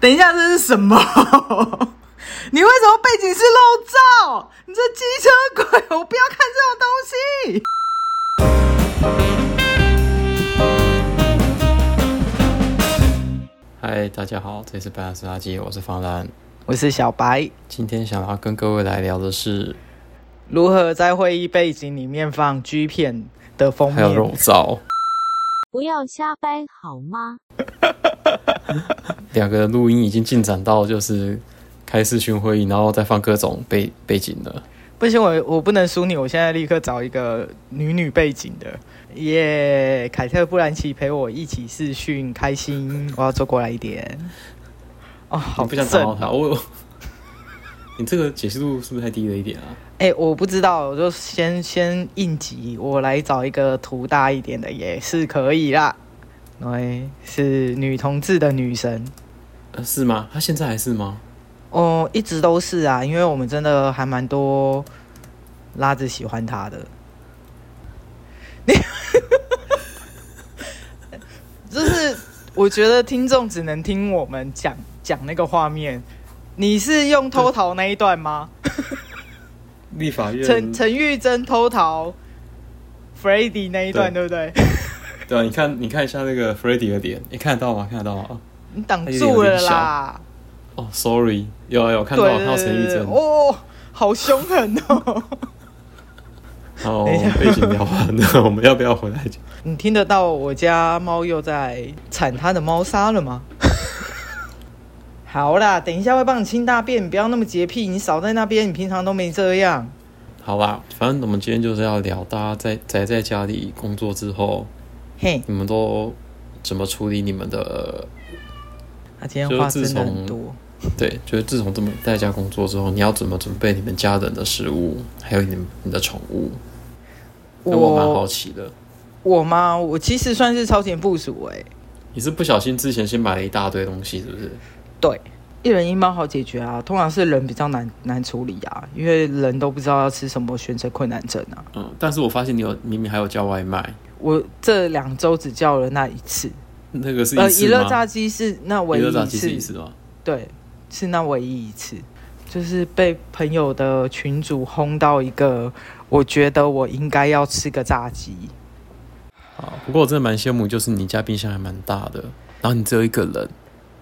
等一下，这是什么？你为什么背景是漏照？你这机车鬼！我不要看这种东西。嗨，大家好，这里是白兰斯垃圾，我是方兰，我是小白。今天想要跟各位来聊的是如何在会议背景里面放 G 片的封面，还有肉照。不要瞎掰好吗？两个录音已经进展到就是开视讯会议，然后再放各种背背景了。不行，我我不能输你，我现在立刻找一个女女背景的。耶，凯特·布兰奇陪我一起视讯，开心。我要坐过来一点。哦，好不想打扰他。我，你这个解析度是不是太低了一点啊？哎、欸，我不知道，我就先先应急，我来找一个图大一点的也是可以啦。对，是女同志的女神，呃，是吗？他现在还是吗？哦，一直都是啊，因为我们真的还蛮多拉子喜欢他的。你，就是我觉得听众只能听我们讲讲那个画面。你是用偷逃那一段吗？立法院陈陈玉珍偷逃 Freddy 那一段，对，对不对？对啊，你看，你看一下那个 Freddy 的脸，你看得到吗？看得到吗？你挡住了啦！哦、oh,，Sorry，有有看到，看到陈玉珍哦，好凶狠哦！好，背景聊完了，我们要不要回来讲？你听得到我家猫又在铲它的猫砂了吗？好啦，等一下会帮你清大便，你不要那么洁癖，你少在那边，你平常都没这样。好啦，反正我们今天就是要聊，大家在宅在家里工作之后。嘿，你们都怎么处理你们的？他今天话真的很多。对，就是自从这么在家工作之后，你要怎么准备你们家人的食物，还有你们你的宠物？我我蛮好奇的。我吗？我其实算是超前部署哎、欸。你是不小心之前先买了一大堆东西，是不是？对，一人一猫好解决啊。通常是人比较难难处理啊，因为人都不知道要吃什么，选择困难症啊。嗯，但是我发现你有明明还有叫外卖。我这两周只叫了那一次，那个是呃，怡乐炸鸡是那唯一一次，一次吗？对，是那唯一一次，就是被朋友的群主轰到一个，我觉得我应该要吃个炸鸡。好，不过我真的蛮羡慕，就是你家冰箱还蛮大的，然后你只有一个人。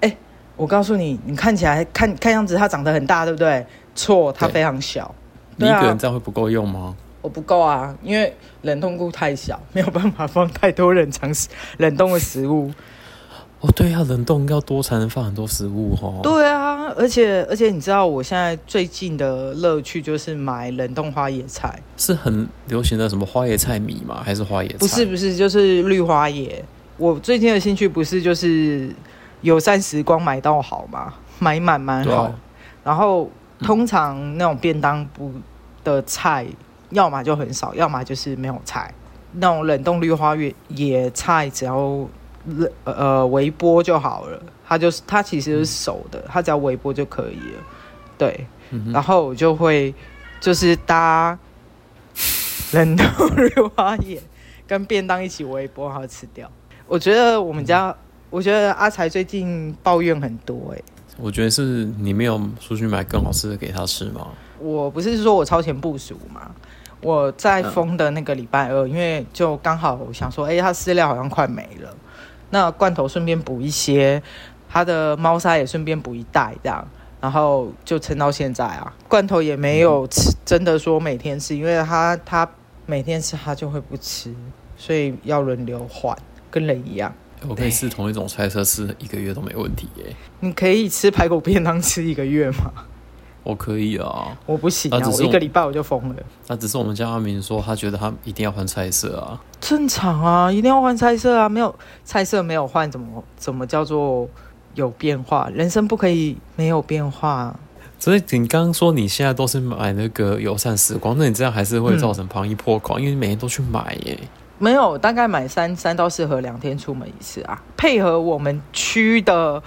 哎、欸，我告诉你，你看起来看看样子它长得很大，对不对？错，它非常小。你一个人这样会不够用吗？我不够啊，因为冷冻库太小，没有办法放太多冷藏食冷冻的食物。哦，对啊，冷冻要多才能放很多食物哦。对啊，而且而且你知道，我现在最近的乐趣就是买冷冻花椰菜，是很流行的什么花椰菜米吗？还是花椰菜？不是不是，就是绿花椰。我最近的兴趣不是就是友善时光买到好吗？买满蛮好。啊、然后通常那种便当不的菜。要么就很少，要么就是没有菜。那种冷冻绿花椰菜，只要冷呃微波就好了。它就是它其实是熟的，它只要微波就可以了。对，嗯、然后我就会就是搭冷冻绿花叶跟便当一起微波，然后吃掉。我觉得我们家，嗯、我觉得阿才最近抱怨很多哎、欸。我觉得是你没有出去买更好吃的给他吃吗？我不是说我超前部署嘛？我在封的那个礼拜二，因为就刚好想说，哎，它饲料好像快没了，那罐头顺便补一些，它的猫砂也顺便补一袋这样，然后就撑到现在啊。罐头也没有吃，真的说每天吃，因为它它每天吃它就会不吃，所以要轮流换，跟人一样。我可以吃同一种菜色吃一个月都没问题耶。你可以吃排骨便当吃一个月吗？我可以啊，我不行啊，我，我一个礼拜我就疯了。那只是我们家阿明说，他觉得他一定要换菜色啊。正常啊，一定要换菜色啊，没有菜色没有换，怎么怎么叫做有变化？人生不可以没有变化。所以你刚刚说你现在都是买那个友善时光，那你这样还是会造成防疫破口，嗯、因为你每天都去买耶。没有，大概买三三到四盒，两天出门一次啊，配合我们区的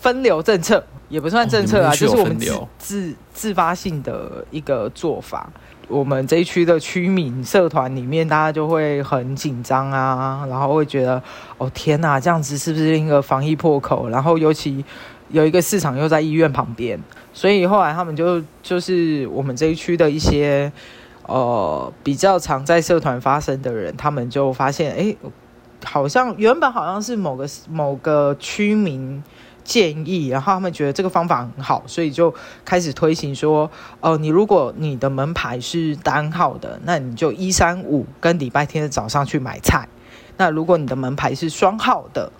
分流政策。也不算政策啊，就是我们自自自发性的一个做法。我们这一区的区民社团里面，大家就会很紧张啊，然后会觉得哦天哪，这样子是不是另一个防疫破口？然后尤其有一个市场又在医院旁边，所以后来他们就就是我们这一区的一些呃比较常在社团发生的人，他们就发现，哎，好像原本好像是某个某个区民建议，然后他们觉得这个方法很好，所以就开始推行说，哦、呃，你如果你的门牌是单号的，那你就一三五跟礼拜天的早上去买菜；那如果你的门牌是双号的，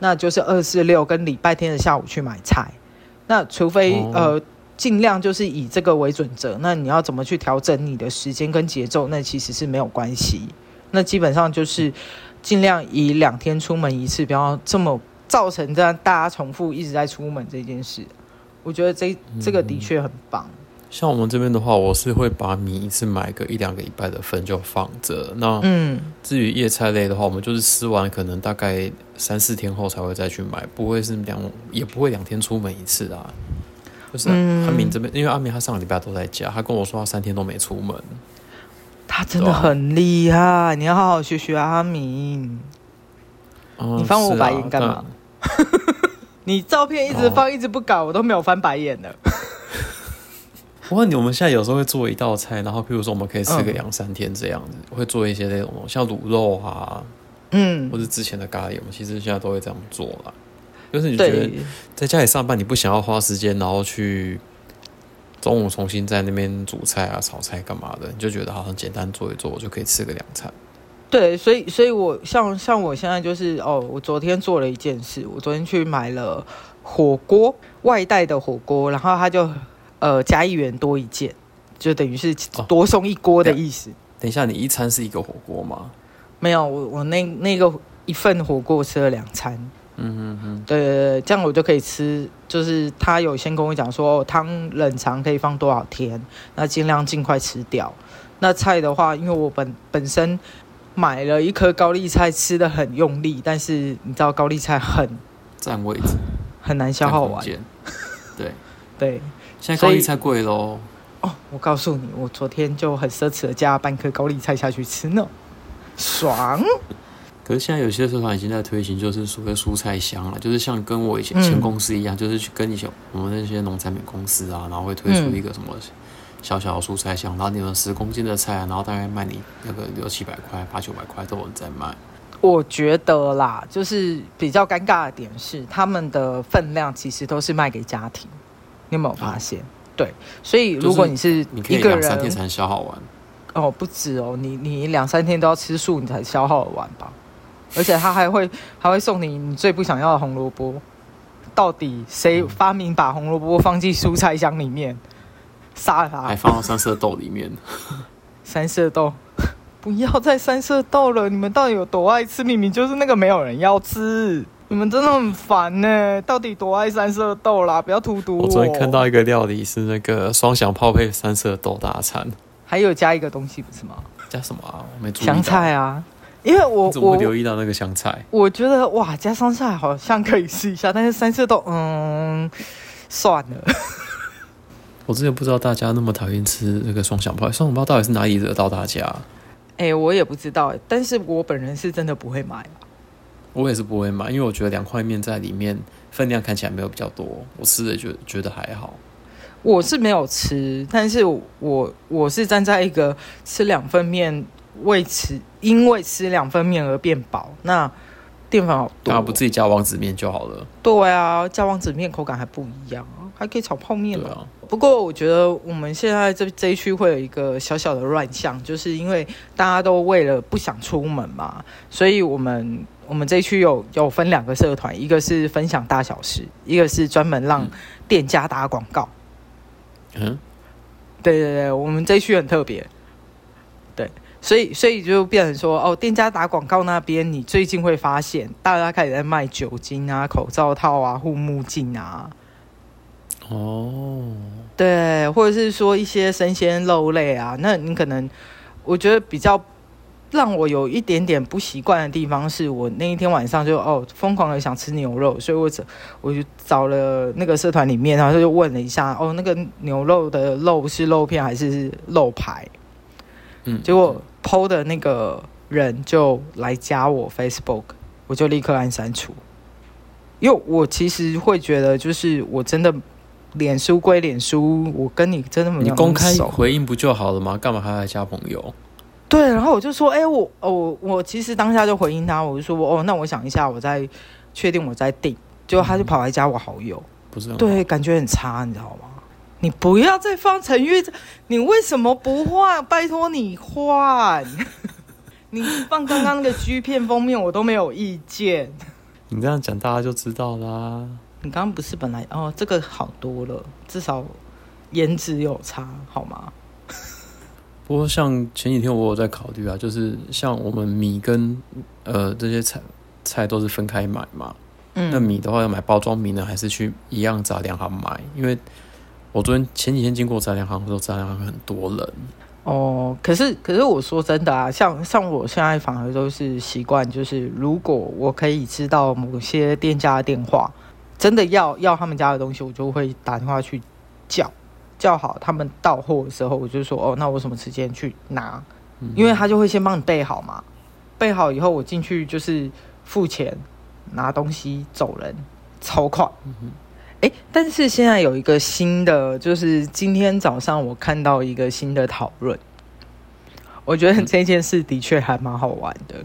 那就是二四六跟礼拜天的下午去买菜，那除非、哦、呃尽量就是以这个为准则，那你要怎么去调整你的时间跟节奏，那其实是没有关系。那基本上就是尽量以两天出门一次，不要这么造成这样大家重复一直在出门这件事。我觉得这这个的确很棒。嗯像我们这边的话，我是会把米一次买个一两个礼拜的份就放着。那嗯，至于叶菜类的话，我们就是吃完可能大概三四天后才会再去买，不会是两也不会两天出门一次啊。就是阿明这边，因为阿明他上个礼拜都在家，他跟我说他三天都没出门。他真的很厉害，啊、你要好好学学阿明。嗯、你翻我白眼干嘛？你照片一直放，一直不搞，我都没有翻白眼了。不过你我们现在有时候会做一道菜，然后譬如说我们可以吃个两三天这样子，嗯、会做一些那种像卤肉啊，嗯，或者之前的咖喱，我们其实现在都会这样做了。就是你觉得在家里上班，你不想要花时间，然后去中午重新在那边煮菜啊、炒菜干嘛的，你就觉得好像简单做一做，我就可以吃个两餐。对，所以所以我像像我现在就是哦，我昨天做了一件事，我昨天去买了火锅外带的火锅，然后他就。呃，加一元多一件，就等于是多送一锅的意思。哦，等一下，你一餐是一个火锅吗？没有，我我那那个一份火锅吃了两餐。嗯嗯嗯，对对对，这样我就可以吃。就是他有先跟我讲说，汤冷藏可以放多少天，那尽量尽快吃掉。那菜的话，因为我本本身买了一颗高丽菜，吃的很用力，但是你知道高丽菜很占位置，很难消耗完。对对。现在高丽菜贵喽哦！我告诉你，我昨天就很奢侈的加半颗高丽菜下去吃呢，爽！可是现在有些社团已经在推行，就是所谓蔬菜箱了，就是像跟我以前前公司一样，嗯、就是去跟以前我们那些农产品公司啊，然后会推出一个什么小小的蔬菜箱，嗯、然后你们十公斤的菜，然后大概卖你那个六七百块、八九百块都有人在卖。我觉得啦，就是比较尴尬的点是，他们的分量其实都是卖给家庭。你有没有发现？嗯、对，所以如果你是一个人，两三天才能消耗完。哦，不止哦，你你两三天都要吃素，你才消耗完吧？而且他还会 还会送你你最不想要的红萝卜。到底谁发明把红萝卜放进蔬菜箱里面？杀了他！还放到三色豆里面。三色豆，不要再三色豆了！你们到底有多爱吃？明明就是那个没有人要吃。你们真的很烦呢，到底多爱三色豆啦？不要荼毒我。我昨天看到一个料理是那个双响炮配三色豆大餐，还有加一个东西不是吗？加什么啊？我没注意。香菜啊，因为我怎么会留意到那个香菜？我，我觉得哇，加香菜好像可以试一下，但是三色豆，嗯，算了。我之前不知道大家那么讨厌吃那个双响炮，双响炮到底是哪里惹到大家？哎、欸，我也不知道，但是我本人是真的不会买。我也是不会买，因为我觉得两块面在里面分量看起来没有比较多，我吃的觉得觉得还好。我是没有吃，但是我我是站在一个吃两份面为此因为吃两份面而变饱，那淀粉好多，那不自己加王子面就好了。对啊，加王子面口感还不一样，还可以炒泡面啊。不过我觉得我们现在这这一区会有一个小小的乱象，就是因为大家都为了不想出门嘛，所以我们。我们这一区有有分两个社团，一个是分享大小事，一个是专门让店家打广告。嗯，对对对，我们这一区很特别。对，所以所以就变成说，哦，店家打广告那边，你最近会发现大家开始在卖酒精啊、口罩套啊、护目镜啊。哦，对，或者是说一些生鲜肉类啊，那你可能我觉得比较。让我有一点点不习惯的地方是，我那一天晚上就哦疯狂的想吃牛肉，所以我找我就找了那个社团里面，然后就问了一下，哦，那个牛肉的肉是肉片还是肉排？嗯，结果 PO 的那个人就来加我 Facebook，我就立刻按删除。因为我其实会觉得，就是我真的脸书归脸书，我跟你真的没有。你公开回应不就好了吗？干嘛还要加朋友？对，然后我就说，哎、欸，我我我其实当下就回应他，我就说，哦，那我想一下，我再确定，我再定。结果他就跑来加我好友，嗯、不是？对，感觉很差，你知道吗？你不要再放陈玉，你为什么不换？拜托你换。你放刚刚那个 G 片封面，我都没有意见。你这样讲，大家就知道啦。你刚刚不是本来哦，这个好多了，至少颜值有差，好吗？不过像前几天我有在考虑啊，就是像我们米跟呃这些菜菜都是分开买嘛。嗯。那米的话要买包装米呢，还是去一样杂粮行买？因为我昨天前几天经过杂粮行的时候，杂粮行很多人。哦，可是可是我说真的啊，像像我现在反而都是习惯，就是如果我可以知道某些店家的电话，真的要要他们家的东西，我就会打电话去叫。叫好，他们到货的时候，我就说哦，那我什么时间去拿？嗯、因为他就会先帮你备好嘛，备好以后我进去就是付钱、拿东西、走人，超快。嗯哼。哎，但是现在有一个新的，就是今天早上我看到一个新的讨论，我觉得这件事的确还蛮好玩的，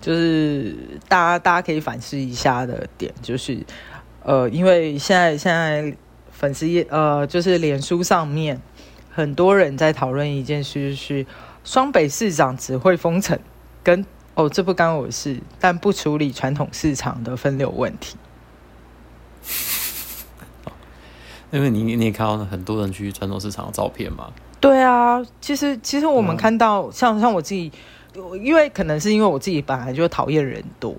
就是大家大家可以反思一下的点，就是呃，因为现在现在。粉丝页呃，就是脸书上面很多人在讨论一件事，是双北市长只会封城，跟哦这不干我事，但不处理传统市场的分流问题。因为你你也看到很多人去传统市场的照片嘛？对啊，其实其实我们看到、嗯、像像我自己，因为可能是因为我自己本来就讨厌人多，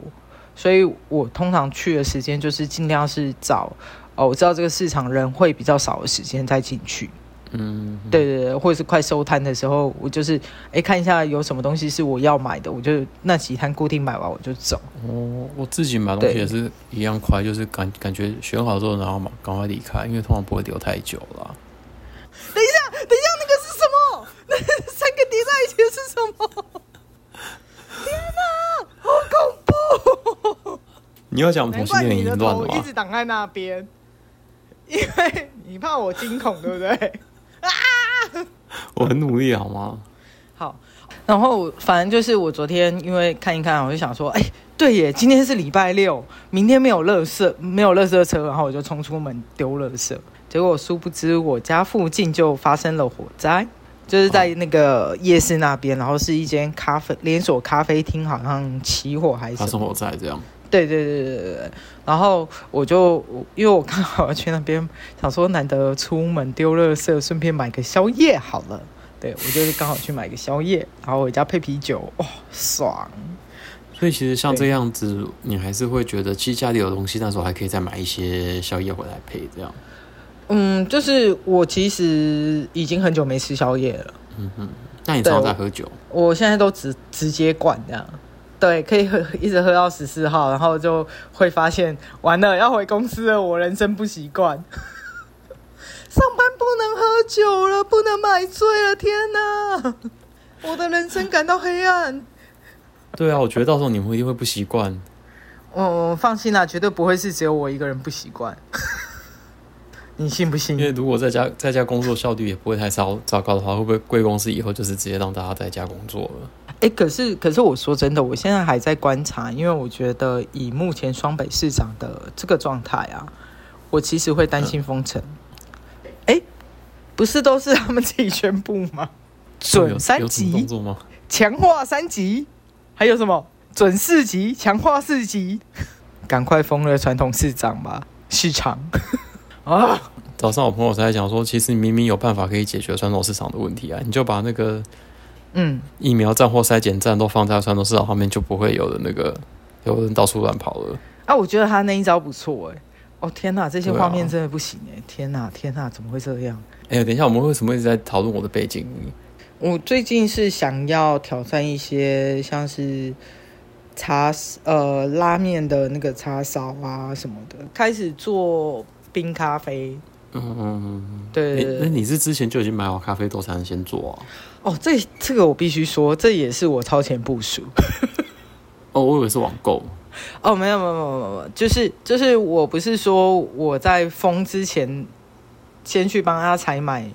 所以我通常去的时间就是尽量是找。哦，我知道这个市场人会比较少的时间再进去，嗯，对对对，或者是快收摊的时候，我就是哎看一下有什么东西是我要买的，我就那几摊固定买完我就走。哦，我自己买东西也是一样快，就是感感觉选好之后然后嘛赶快离开，因为通常不会留太久了。等一下，等一下，那个是什么？那三个叠在一起是什么？天哪，好恐怖！你要讲同性恋淫乱吗？我一直挡在那边。因为你怕我惊恐，对不对？啊！我很努力，好吗？好，然后反正就是我昨天因为看一看，我就想说，哎，对耶，今天是礼拜六，明天没有垃圾，没有垃圾车，然后我就冲出门丢垃圾。结果殊不知，我家附近就发生了火灾，就是在那个夜市那边，然后是一间咖啡连锁咖啡厅，好像起火还是发生火灾这样。对对对对对，然后我就因为我刚好要去那边，想说难得出门丢垃圾，顺便买个宵夜好了。对，我就是刚好去买个宵夜，然后回家配啤酒，哇，爽！所以其实像这样子，你还是会觉得，其实家里有东西，那时候还可以再买一些宵夜回来配这样。嗯，就是我其实已经很久没吃宵夜了。嗯哼，那你常常在喝酒？我现在都直直接灌这样。对，可以喝，一直喝到十四号，然后就会发现完了要回公司了。我人生不习惯，上班不能喝酒了，不能买醉了。天哪，我的人生感到黑暗。对啊，我觉得到时候你们一定会不习惯。嗯，放心啦，绝对不会是只有我一个人不习惯。你信不信？因为如果在家在家工作效率也不会太糟糟糕的话，会不会贵公司以后就是直接让大家在家工作了？哎，可是可是我说真的，我现在还在观察，因为我觉得以目前双北市长的这个状态啊，我其实会担心封城。哎、嗯，不是都是他们自己宣布吗？准三级，强化三级，还有什么准四级，强化四级？赶快封了传统市长吧，市场 啊！早上我朋友才讲说，其实你明明有办法可以解决传统市场的问题啊，你就把那个。嗯，疫苗站或筛检站都放在传统市场旁边，就不会有人那个有人到处乱跑了。啊，我觉得他那一招不错哎。哦天哪，这些画面真的不行哎！天哪，天哪，怎么会这样？哎，等一下，我们为什么一直在讨论我的背景？我最近是想要挑战一些像是叉呃拉面的那个叉烧啊什么的，开始做冰咖啡。嗯嗯嗯，对。那你是之前就已经买好咖啡豆才能先做啊？哦，这这个我必须说，这也是我超前部署。哦，我以为是网购。哦，没有没有没有没有，就是就是我不是说我在封之前先去帮他采买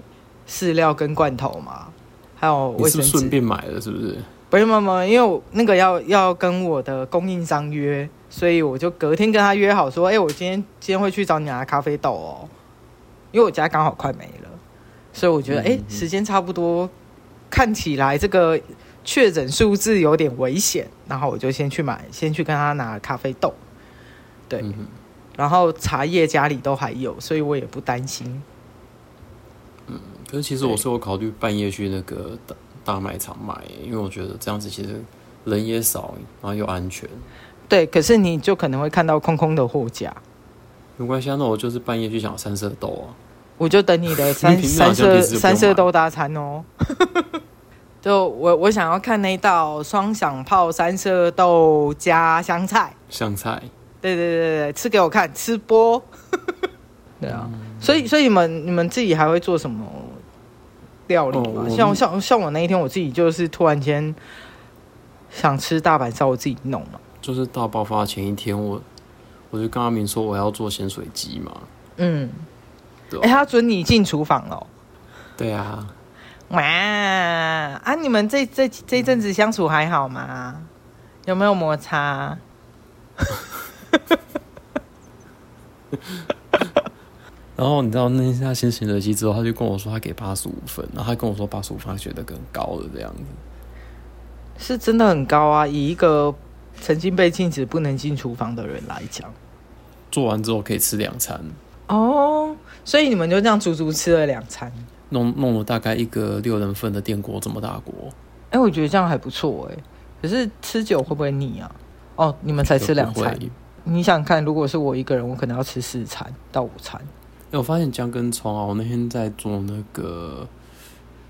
饲料跟罐头嘛，还有卫生纸，顺便买的，是不是？不是，没有没有，因为我那个要要跟我的供应商约，所以我就隔天跟他约好说，哎，我今天今天会去找你拿咖啡豆哦，因为我家刚好快没了，所以我觉得哎，时间差不多，看起来这个。确诊数字有点危险，然后我就先去买，先去跟他拿咖啡豆，对，嗯、然后茶叶家里都还有，所以我也不担心。嗯，可是其实我是有考虑半夜去那个大大卖场买，因为我觉得这样子其实人也少，然后又安全。对，可是你就可能会看到空空的货架。没关系啊，那我就是半夜去想三色豆啊。我就等你的 三三色三色豆大餐哦。就我我想要看那道双响炮三色豆加香菜，香菜，对对对对，吃给我看，吃播，对啊，嗯、所以所以你们你们自己还会做什么料理吗？哦、像像像我那一天，我自己就是突然间想吃大阪烧，我自己弄嘛。就是大爆发前一天我，我我就跟阿明说我要做咸水鸡嘛，嗯，对，哎、欸，他准你进厨房了，对啊。哇啊！你们这这这阵子相处还好吗？有没有摩擦？然后你知道那天他先咸水鸡之后，他就跟我说他给八十五分，然后他跟我说八十五分他觉得更高的这样子，是真的很高啊！以一个曾经被禁止不能进厨房的人来讲，做完之后可以吃两餐哦，所以你们就这样足足吃了两餐。弄弄了大概一个六人份的电锅这么大锅，哎、欸，我觉得这样还不错哎。可是吃久会不会腻啊？哦，你们才吃两餐，你想看，如果是我一个人，我可能要吃四餐到五餐。哎、欸，我发现姜跟葱啊，我那天在做那个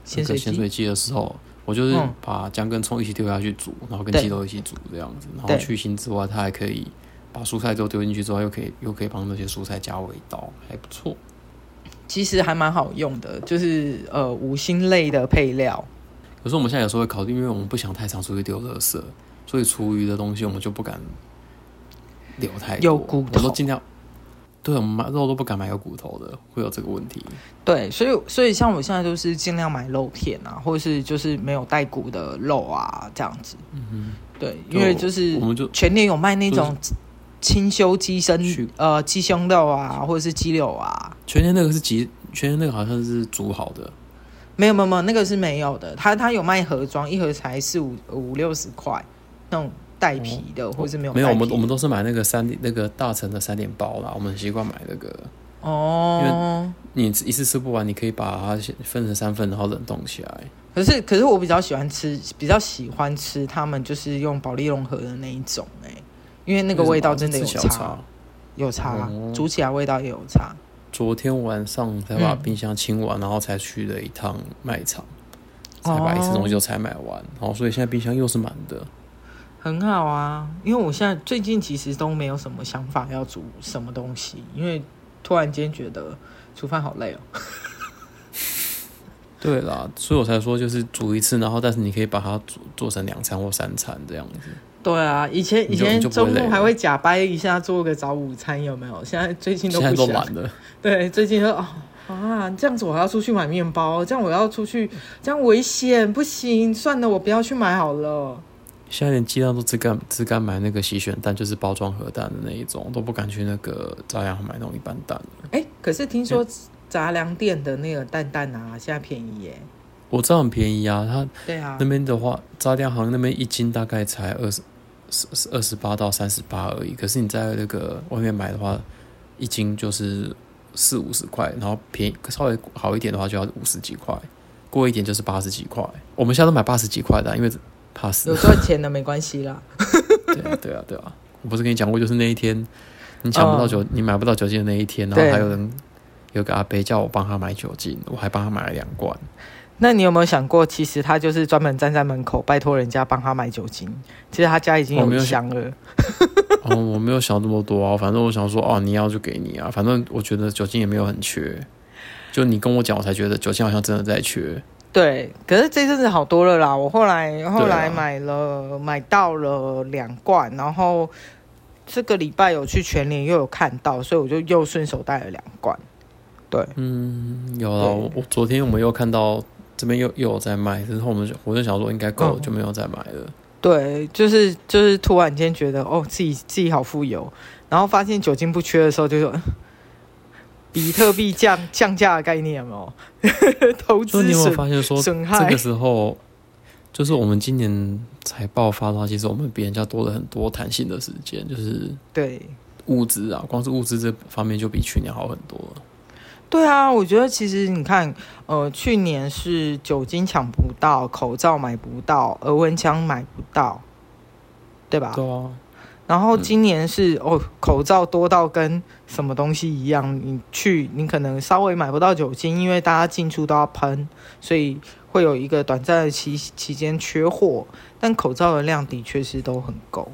咸水鸡的时候，我就是把姜跟葱一起丢下去煮，然后跟鸡肉一起煮这样子，然后去腥之外，它还可以把蔬菜都丢进去之后，又可以又可以帮那些蔬菜加味道，还不错。其实还蛮好用的，就是呃五辛类的配料。可是我们现在有时候会考虑，因为我们不想太常出去丢垃圾，所以厨余的东西我们就不敢留太多。有骨头，我都尽量。对，我们买肉都不敢买有骨头的，会有这个问题。对，所以所以像我现在就是尽量买肉片啊，或者是就是没有带骨的肉啊这样子。嗯哼，对，因为就是我们就全年有卖那种。清修鸡身，呃，鸡胸肉啊，或者是鸡柳啊。全年那个是鸡，全年那个好像是煮好的。没有没有没有，那个是没有的。他他有卖盒装，一盒才四五五六十块，那种带皮的，哦、或者是没有。没有，我们我们都是买那个三点那个大成的三点包啦。我们习惯买那个。哦。因为你一次吃不完，你可以把它分成三份，然后冷冻起来。可是可是我比较喜欢吃，比较喜欢吃他们就是用保利龙盒的那一种哎、欸。因为那个味道真的有差，有差，煮起来味道也有差。昨天晚上才把冰箱清完，然后才去了一趟卖场，才把一次东西就才买完，然后所以现在冰箱又是满的。很好啊，因为我现在最近其实都没有什么想法要煮什么东西，因为突然间觉得煮饭好累哦。对啦，所以我才说就是煮一次，然后但是你可以把它煮做成两餐或三餐这样子。对啊，以前以前周末还会假掰一下做个早午餐，有没有？现在最近都不想。对，最近说哦啊，这样子我还要出去买面包，这样我要出去，这样危险，不行，算了，我不要去买好了。现在连鸡蛋都只敢只敢买那个洗选蛋，就是包装盒蛋的那一种，都不敢去那个杂粮买那种一般蛋。哎，可是听说杂粮店的那个蛋蛋啊，现在便宜耶。我知道很便宜啊，它对啊，那边的话，杂粮行那边一斤大概才二十。二十八到三十八而已，可是你在那个外面买的话，一斤就是四五十块，然后便宜稍微好一点的话就要五十几块，贵一点就是八十几块。我们现在都买八十几块的啊，因为怕死。有赚钱的没关系啦。对啊，对啊，对啊！我不是跟你讲过，就是那一天你抢不到酒，哦、你买不到酒精的那一天，然后还有人有个阿伯叫我帮他买酒精，我还帮他买了两罐。那你有没有想过，其实他就是专门站在门口拜托人家帮他买酒精？其实他家已经有一箱了。哦，我没有想那么多啊，反正我想说，哦，你要就给你啊，反正我觉得酒精也没有很缺。就你跟我讲，我才觉得酒精好像真的在缺。对，可是这阵子好多了啦。我后来后来买了，啊、买到了两罐，然后这个礼拜有去全联，又有看到，所以我就又顺手带了两罐。对，嗯，有了。我昨天我们又看到这边又又有在卖，之后我们就我就想说应该够了，就没有再买了。对，就是就是突然间觉得哦，自己自己好富有，然后发现酒精不缺的时候，就说比特币降 降价的概念有没有？投资，你有没有发现说损害这个时候，就是我们今年才爆发的话，其实我们比人家多了很多弹性的时间，就是对物资啊，光是物资这方面就比去年好很多了。对啊，我觉得其实你看，呃，去年是酒精抢不到，口罩买不到，额温枪买不到，对吧？对啊。然后今年是、嗯、哦，口罩多到跟什么东西一样，你去你可能稍微买不到酒精，因为大家进出都要喷，所以会有一个短暂的期期间缺货。但口罩的量的确是都很够，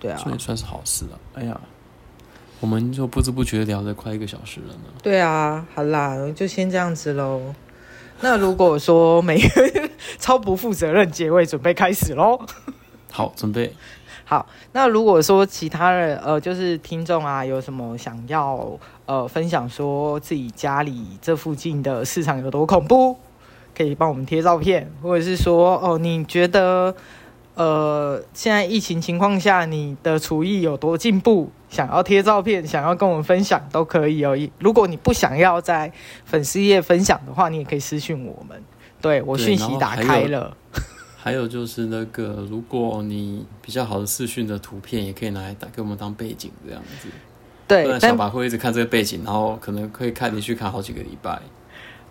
对啊，所以算是好事了。哎呀。我们就不知不觉聊了快一个小时了呢。对啊，好啦，就先这样子喽。那如果说每个 超不负责任结尾，准备开始喽。好，准备。好，那如果说其他人呃，就是听众啊，有什么想要呃分享，说自己家里这附近的市场有多恐怖，可以帮我们贴照片，或者是说哦，你觉得。呃，现在疫情情况下，你的厨艺有多进步？想要贴照片，想要跟我们分享都可以哦。如果你不想要在粉丝页分享的话，你也可以私讯我们。对，我讯息打开了。还有就是那个，如果你比较好的视讯的图片，也可以拿来打给我们当背景这样子。对，不然小白会一直看这个背景，然后可能可以看连续看好几个礼拜。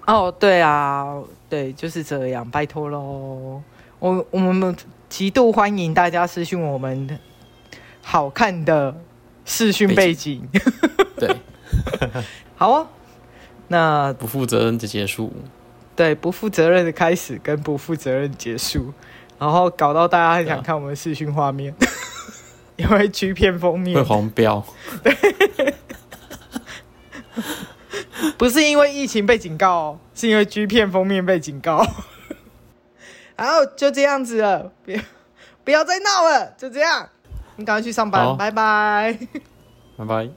哦，对啊，对，就是这样，拜托喽。我我们。极度欢迎大家私讯我们好看的视讯背景，对，好哦。那不负责任的结束，对，不负责任的开始跟不负责任结束，然后搞到大家很想看我们的视讯画面，因为 G 片封面。会黄标，对，不是因为疫情被警告，是因为 G 片封面被警告。好，就这样子了，别不要再闹了，就这样，你赶快去上班，拜拜，拜拜。